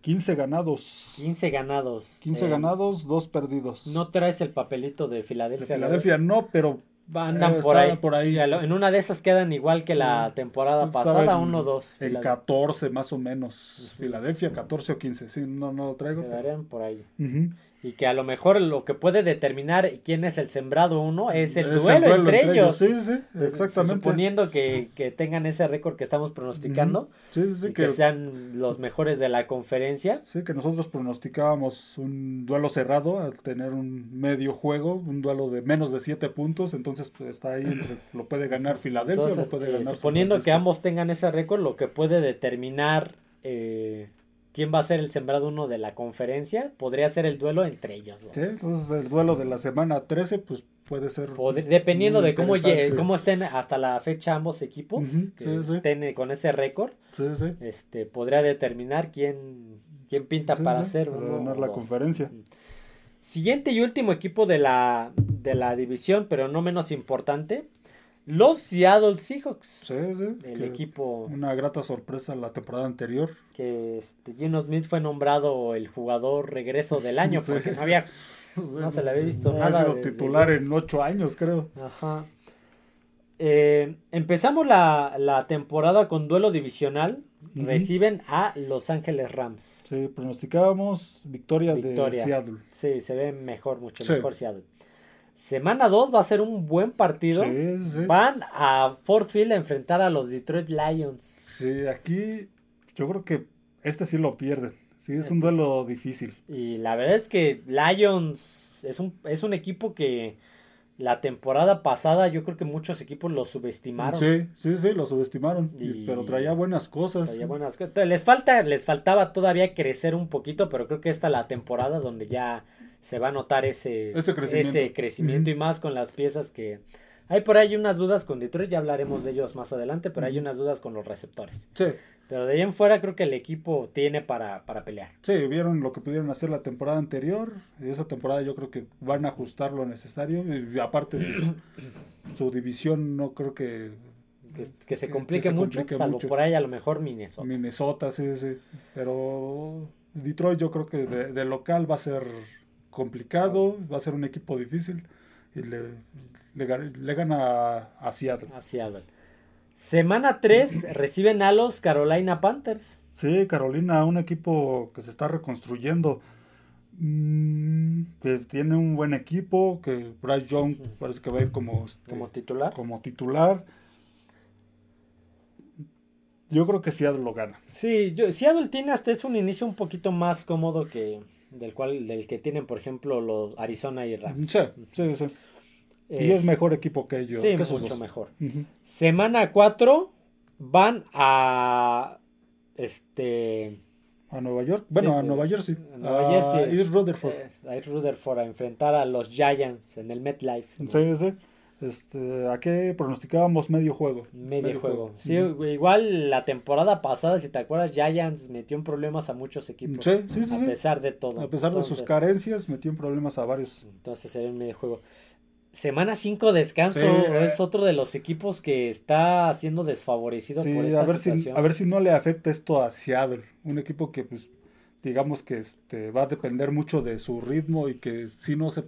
15 ganados.
15 ganados.
15
Eh,
ganados, 2 perdidos.
No traes el papelito de
de
Filadelfia.
Filadelfia no, pero.
Andan
eh,
por, ahí.
por ahí.
En una de esas quedan igual que la
Sí.
temporada pasada,
en-
1-2.
En 14 más o menos. Filadelfia 14 o 15. Sí, no, no lo traigo. pero-
Quedarían por ahí.
Ujú.
Y que a lo mejor lo que puede determinar quién es el sembrado uno es el
Es
duelo, entre, ellos.
Sí, sí, exactamente.
Suponiendo que, que tengan ese récord que estamos pronosticando.
Sí, sí, sí,
y que,
que,
sean los mejores de la conferencia.
sí, que nosotros pronosticábamos un duelo cerrado al tener un medio juego, un duelo de menos de 7 puntos. Entonces, pues está ahí. entre- lo puede ganar Filadelfia,
Entonces,
lo puede
eh,
ganar.
Suponiendo que ambos tengan ese récord, lo que puede determinar eh, quién va a ser el sembrado uno de la conferencia podría ser el duelo entre ellos dos.
Sí, entonces el duelo de la semana 13, pues puede ser.
Dependiendo de cómo, cómo estén hasta la fecha ambos equipos, que
sí,
estén con ese récord,
Sí, sí.
este, podría determinar quién, quién pinta para ser
para
uno
ganar la
dos.
conferencia.
Siguiente y último equipo de la, de la división, pero no menos importante, los Seattle Seahawks.
Sí, sí.
El equipo
Una grata sorpresa la temporada anterior.
que este, Gino Smith fue nombrado el jugador regreso del año
Sí.
porque no había No se le había visto
No
nada
Ha sido
desde
titular en ocho años, creo.
Ajá. Eh, empezamos la, la temporada con duelo divisional. Reciben a Los Ángeles Rams.
Sí, pronosticábamos victoria,
Victoria.
de Seattle.
Sí, se ve mejor, mucho
Sí.
mejor Seattle. Semana 2 va a ser un buen partido.
Sí, sí.
Van a Ford Field a enfrentar a los Detroit Lions.
Sí, aquí yo creo que este sí lo pierden. Sí, es un duelo difícil.
Y la verdad es que Lions es un, es un equipo que la temporada pasada yo creo que muchos equipos lo subestimaron.
Sí, sí, sí, lo subestimaron. y- Pero traía buenas cosas.
Traía buenas cosas. Les falta, les faltaba todavía crecer un poquito, pero creo que esta es la temporada donde ya se va a notar ese,
Ese crecimiento.
ese crecimiento y más con las piezas que hay por ahí unas dudas con Detroit, ya hablaremos de ellos más adelante, pero hay unas dudas con los receptores.
Sí,
Pero de ahí en fuera creo que el equipo tiene para, para pelear.
sí, vieron lo que pudieron hacer la temporada anterior. Y esa temporada yo creo que van a ajustar lo necesario. Y aparte, su división no creo que
Que, que se
Que-
complique
que se
mucho,
complique
salvo
mucho.
por ahí a lo mejor Minnesota.
Minnesota, sí, sí. Pero Detroit yo creo que de, de local va a ser complicado, va a ser un equipo difícil y le, le, le gana a, Seattle.
a Seattle. Semana 3 reciben a los Carolina Panthers.
Sí, Carolina, un equipo que se está reconstruyendo, mm, que tiene un buen equipo, que Bryce Young parece que va a ir como, este,
Como titular.
como titular. Yo creo que Seattle lo gana.
Sí, yo, Seattle tiene hasta es un inicio un poquito más cómodo que del cual del que tienen, por ejemplo, los Arizona y Rams.
Sí, sí, sí. Y es mejor equipo que ellos.
Sí,
que
mucho
dos.
mejor. Semana 4 van a este
A Nueva York. Bueno,
Sí,
a Nueva Jersey.
a Nueva Jersey.
East Rutherford.
eh, a Rutherford a enfrentar a los Giants en el MetLife.
Sí, sí. Este, ¿A qué pronosticábamos medio juego?
Medio, juego. Sí, igual la temporada pasada, si te acuerdas, Giants metió en problemas a muchos equipos.
Sí, sí, sí.
A pesar de todo.
A pesar de sus carencias, metió en problemas a varios.
Entonces se ve en medio juego. Semana 5 descanso es otro de los equipos que está siendo desfavorecido por esta
a ver
situación.
Si, a ver si no le afecta esto a Seattle, un equipo que pues digamos que este va a depender mucho de su ritmo y que si no se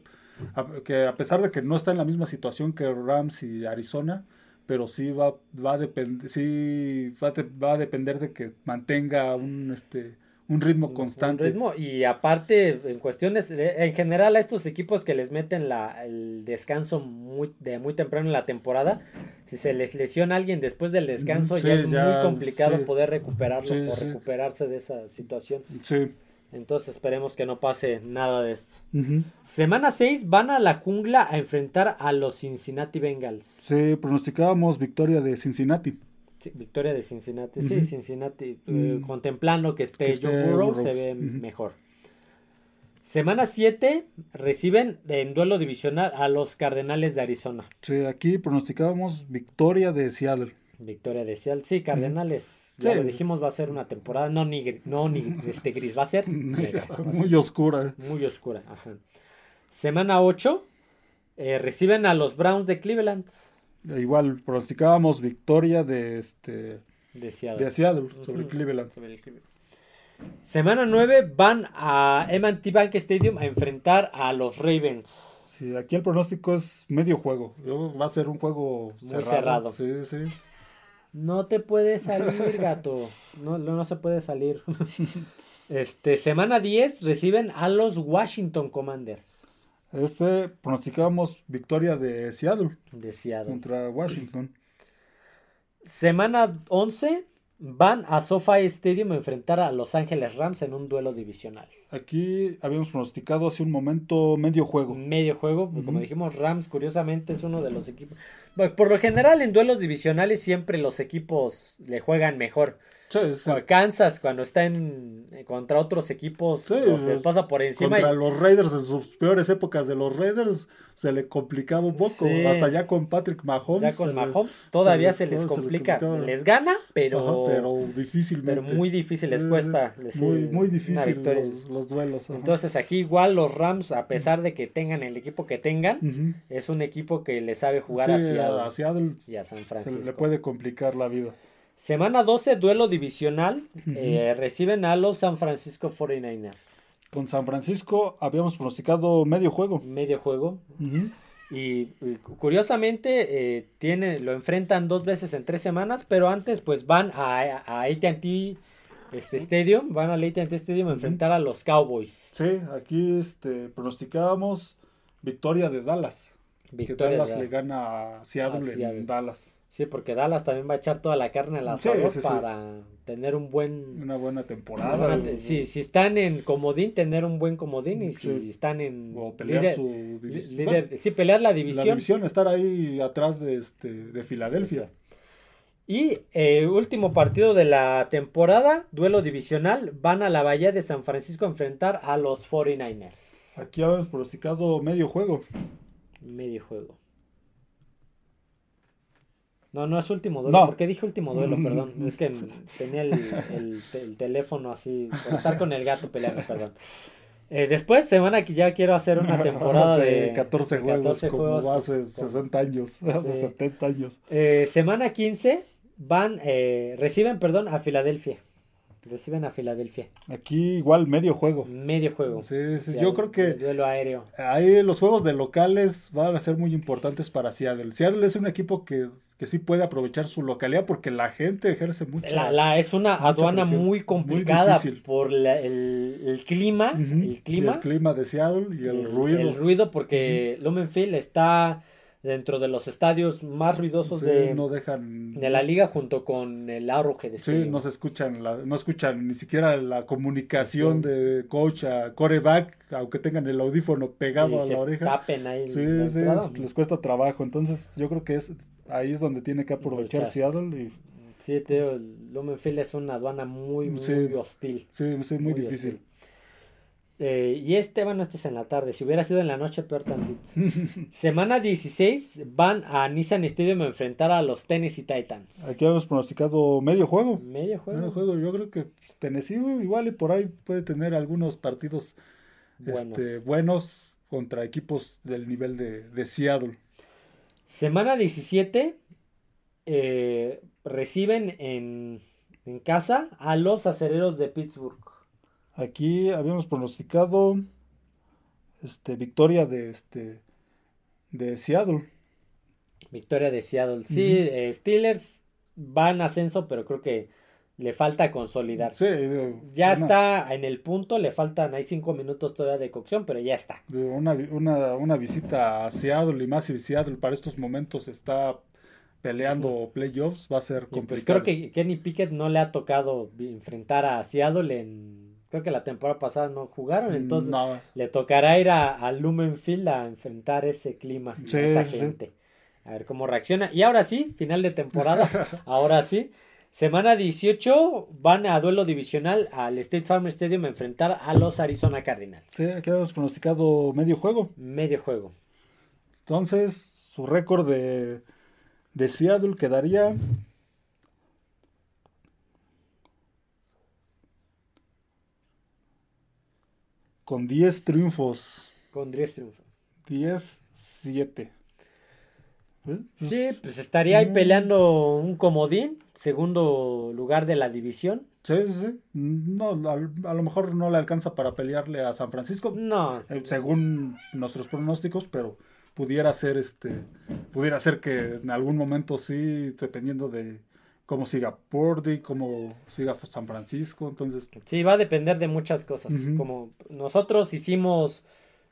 que a pesar de que no está en la misma situación que Rams y Arizona, pero sí va, va a depender sí va, va a depender de que mantenga un este un ritmo constante.
ritmo y aparte en cuestiones eh, en general a estos equipos que les meten la, el descanso muy de muy temprano en la temporada, si se les lesiona a alguien después del descanso ya es muy complicado poder recuperarlo o recuperarse de esa situación.
Sí.
Entonces esperemos que no pase nada de esto. Semana 6 van a la jungla a enfrentar a los Cincinnati Bengals.
Sí, pronosticábamos victoria de Cincinnati.
Sí, victoria de Cincinnati. Sí, Cincinnati. Eh, mm. contemplando que esté, Joe Burrow, se ve mejor. Semana 7 reciben en duelo divisional a los Cardenales de Arizona.
Sí, aquí pronosticábamos victoria de Seattle.
Victoria de Seattle. Sí, Cardenales. Ya lo dijimos, va a ser una temporada no ni, no, ni este gris, va a ser
muy oscura.
Muy oscura, ajá. Semana 8 eh, reciben a los Browns de Cleveland.
Igual pronosticábamos victoria de este
de Seattle,
sobre, Cleveland.
Semana 9 van a M&T Bank Stadium a enfrentar a los Ravens.
Sí, aquí el pronóstico es medio juego. Va a ser un juego
muy cerrado.
Sí, sí.
No te puedes salir, gato. No, no, se puede salir. Este, semana 10 reciben a los Washington Commanders.
Este pronosticamos victoria de Seattle.
De Seattle.
Contra Washington.
Semana 11 van a SoFi Stadium a enfrentar a Los Ángeles Rams en un duelo divisional.
Aquí habíamos pronosticado hace un momento medio juego.
Medio juego, como dijimos, Rams curiosamente es uno de los equipos. Por lo general en duelos divisionales siempre los equipos le juegan mejor. Kansas cuando está en eh, contra otros equipos pasa por encima.
Contra los Raiders en sus peores épocas de los Raiders se le complicaba un poco. Hasta ya con Patrick Mahomes.
Ya con Mahomes todavía se, les complica. les gana, pero,
pero difícilmente.
Pero muy difícil les cuesta.
muy, muy difícil los, duelos.
Entonces aquí igual los Rams, a pesar de que tengan el equipo que tengan, es un equipo que le sabe jugar a
Seattle,
y a San Francisco.
Se le puede complicar la vida.
Semana 12, duelo divisional. Eh, reciben a los San Francisco 49ers.
Con San Francisco habíamos pronosticado medio juego.
Medio juego. y, curiosamente eh, tiene, lo enfrentan dos veces en tres semanas, pero antes pues van a, a AT&T este Stadium, van al AT&T Stadium a enfrentar a los Cowboys.
Sí, aquí este, pronosticábamos victoria de Dallas. Victoria que Dallas le gana a Seattle, en Dallas.
Sí, porque Dallas también va a echar toda la carne a la sí, para tener un buen...
Una buena temporada.
sí, si están en comodín, tener un buen comodín. Y si están en...
O pelear su
división. sí, pelear la división. La
división, estar ahí atrás de, este, de Filadelfia.
Y eh, último partido de la temporada, duelo divisional, van a la Bahía de San Francisco a enfrentar a los 49ers.
Aquí habíamos pronosticado medio juego.
Medio juego. No, no es último duelo. ¿Por qué dije último duelo? Perdón. Es que tenía el, teléfono así. Por estar con el gato peleando, perdón. Eh, después, semana que ya quiero hacer una temporada de,
14 juegos, como hace 60 años, hace 70 años.
Eh, semana 15 van, eh, reciben, perdón, a Filadelfia. Reciben a Filadelfia.
Aquí igual medio juego.
Medio juego.
Sí, yo creo que...
Duelo aéreo.
Ahí los juegos de locales van a ser muy importantes para Seattle. Seattle es un equipo que que sí puede aprovechar su localidad porque la gente ejerce mucho.
La, es una aduana muy complicada por el, clima, el clima.
el clima de Seattle y el, ruido.
El ruido porque Lumenfield está dentro de los estadios más ruidosos de,
no dejan,
de la liga junto con el auge de
Sí, no se escuchan, no escuchan ni siquiera la comunicación de coach a coreback, aunque tengan el audífono pegado a la oreja.
Tapen ahí
sí, sí, les cuesta trabajo. Entonces yo creo que es ahí es donde tiene que aprovechar Seattle y
Sí, Lumenfield es una aduana muy, muy hostil.
Sí, sí, muy, difícil.
Eh, y este, bueno, este es en la tarde. Si hubiera sido en la noche, peor tantito. Semana 16 van a Nissan Stadium a enfrentar a los Tennessee Titans.
Aquí hemos pronosticado medio juego.
Medio juego.
Medio juego. Yo creo que Tennessee igual y por ahí puede tener algunos partidos buenos, este, buenos contra equipos del nivel de, de Seattle.
Semana 17 eh, reciben en, en casa a los acereros de Pittsburgh.
Aquí habíamos pronosticado este victoria de este de Seattle.
Victoria de Seattle. Sí, eh, Steelers va en ascenso, pero creo que le falta consolidarse. ya está en el punto, le faltan, hay cinco minutos todavía de cocción, pero ya está.
Una, una, una visita a Seattle y más si Seattle para estos momentos está peleando playoffs, va a ser
pues, complicado. creo que Kenny Pickett no le ha tocado enfrentar a Seattle en creo que la temporada pasada no jugaron, entonces le tocará ir a, Lumenfield a enfrentar ese clima, esa gente. A ver cómo reacciona. Y ahora sí, final de temporada, ahora sí. Semana 18 van a duelo divisional al State Farm Stadium a enfrentar a los Arizona Cardinals.
Sí, aquí hemos pronosticado medio juego.
Medio juego.
Entonces, su récord de, de Seattle quedaría Con 10 triunfos.
Con 10 triunfos.
10-7.
¿Eh? Sí, pues estaría ahí peleando un comodín, segundo lugar de la división.
Sí, sí, sí. No, a, lo mejor no le alcanza para pelearle a San Francisco.
No.
Eh, según nuestros pronósticos, pero pudiera ser este, pudiera ser que en algún momento sí, dependiendo de, cómo siga Purdy, cómo siga San Francisco, entonces...
Sí, va a depender de muchas cosas, como nosotros hicimos,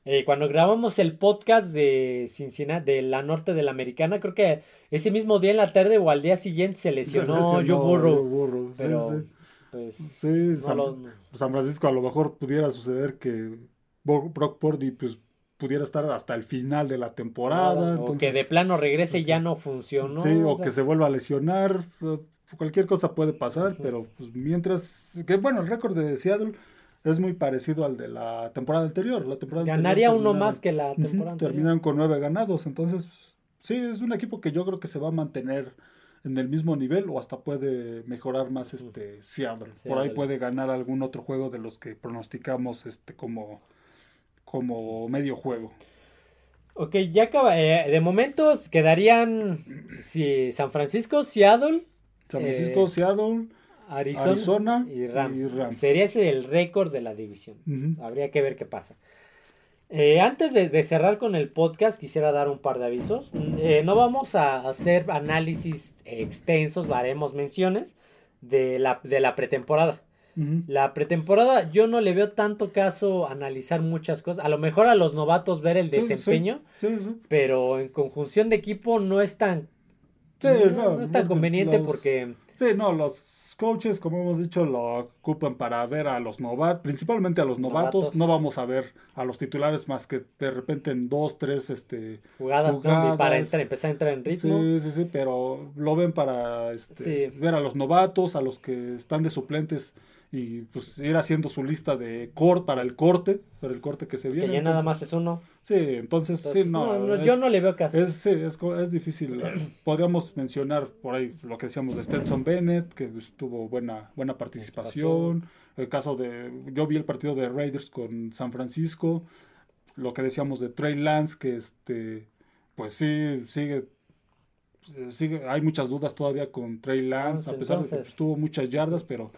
eh, cuando grabamos el podcast de Cincinnati, de la norte de la americana, creo que ese mismo día en la tarde o al día siguiente se lesionó, Joe Burrow,
pero, Pues, sí, San, Francisco a lo mejor pudiera suceder que Brock Purdy, pues pudiera estar hasta el final de la temporada.
o que de plano regrese y ya no funcionó.
Sí, o, que se vuelva a lesionar. Cualquier cosa puede pasar, pero pues mientras. Que bueno, el récord de Seattle es muy parecido al de la temporada anterior. La temporada
Ganaría uno más que la temporada
anterior. Terminan con nueve ganados. Entonces, sí, es un equipo que yo creo que se va a mantener en el mismo nivel o hasta puede mejorar más este Seattle. Por ahí puede ganar algún otro juego de los que pronosticamos este como como medio juego.
Ok, ya acaba. Eh, de momentos quedarían si San Francisco, Seattle.
San Francisco, eh, Seattle. Arizona,
y, Rams. Sería ese el récord de la división. Habría que ver qué pasa. Eh, antes de, cerrar con el podcast, quisiera dar un par de avisos. no vamos a hacer análisis extensos, haremos menciones de la, de la pretemporada. La pretemporada yo no le veo tanto caso analizar muchas cosas. A lo mejor a los novatos ver el desempeño, pero en conjunción de equipo no es tan, no, es tan conveniente porque...
Sí, no, los coaches, como hemos dicho, lo ocupan para ver a los novatos, principalmente a los novatos. No vamos a ver a los titulares más que de repente en dos, tres este,
jugadas, para empezar a entrar en ritmo.
Sí, sí, sí, pero lo ven para este, ver a los novatos, a los que están de suplentes y pues ir haciendo su lista de corte para el corte, para el corte que se viene.
Que ya nada más es uno.
Sí, entonces, sí, no,
yo no le veo caso.
Es, sí, es, es difícil. Podríamos mencionar por ahí lo que decíamos de Stetson Bennett, que tuvo buena, buena participación. El caso de, yo vi el partido de Raiders con San Francisco, lo que decíamos de Trey Lance, que este, pues sí, sigue sigue, hay muchas dudas todavía con Trey Lance, a pesar de que pues, tuvo muchas yardas, pero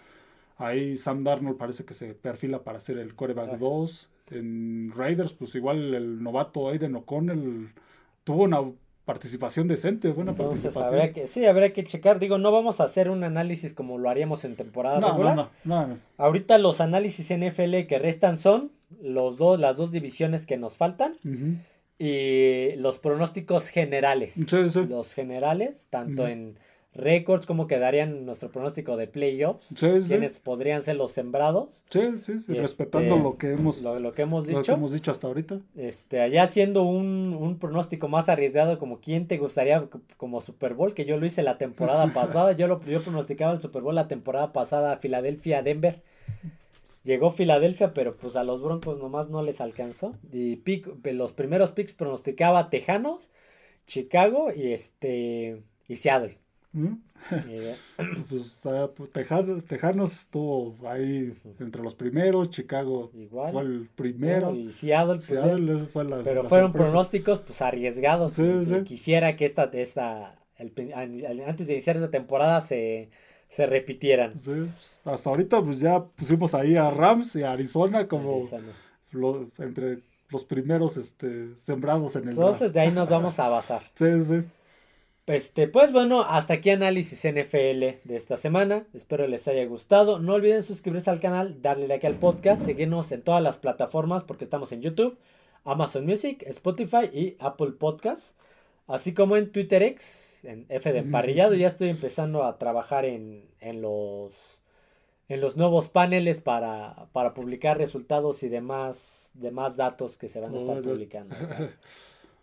Ahí Sam Darnold parece que se perfila para ser el coreback 2. En Raiders, pues igual el novato Aiden O'Connell tuvo una participación decente, buena participación.
que, sí, habría que checar. Digo, no vamos a hacer un análisis como lo haríamos en temporada no, regular. No, no, no, Ahorita los análisis NFL que restan son los dos, las dos divisiones que nos faltan. Y los pronósticos generales. Los generales, tanto en récords, cómo quedarían nuestro pronóstico de playoffs, sí, quiénes podrían ser los sembrados.
Sí, sí, este, respetando lo que hemos
lo, que hemos dicho.
hemos dicho hasta ahorita.
Este, allá haciendo un, un, pronóstico más arriesgado como quién te gustaría como Super Bowl, que yo lo hice la temporada pasada, yo lo yo pronosticaba el Super Bowl la temporada pasada Filadelfia Denver. Llegó Filadelfia, pero pues a los Broncos nomás no les alcanzó. Y pick, los primeros picks pronosticaba Tejanos, Chicago y este y Seattle. ¿Mm?
pues Tejanos estuvo ahí entre los primeros, Chicago Igual. fue el primero. y Seattle,
pues, fue la, Pero fueron pronósticos pues arriesgados. Quisiera que esta, esta antes de iniciar esta temporada se se repitieran.
Pues, hasta ahorita pues ya pusimos ahí a Rams y a Arizona como entre los primeros este, sembrados en el
Entonces de ahí nos vamos a basar.
sí, sí.
Este, pues bueno, hasta aquí análisis NFL de esta semana. Espero les haya gustado. No olviden suscribirse al canal, darle like al podcast, seguirnos en todas las plataformas porque estamos en YouTube, Amazon Music, Spotify y Apple Podcasts, así como en Twitter X en F de emparrillado. Ya estoy empezando a trabajar en, los en los nuevos paneles para, para publicar resultados y demás, demás datos que se van a estar publicando.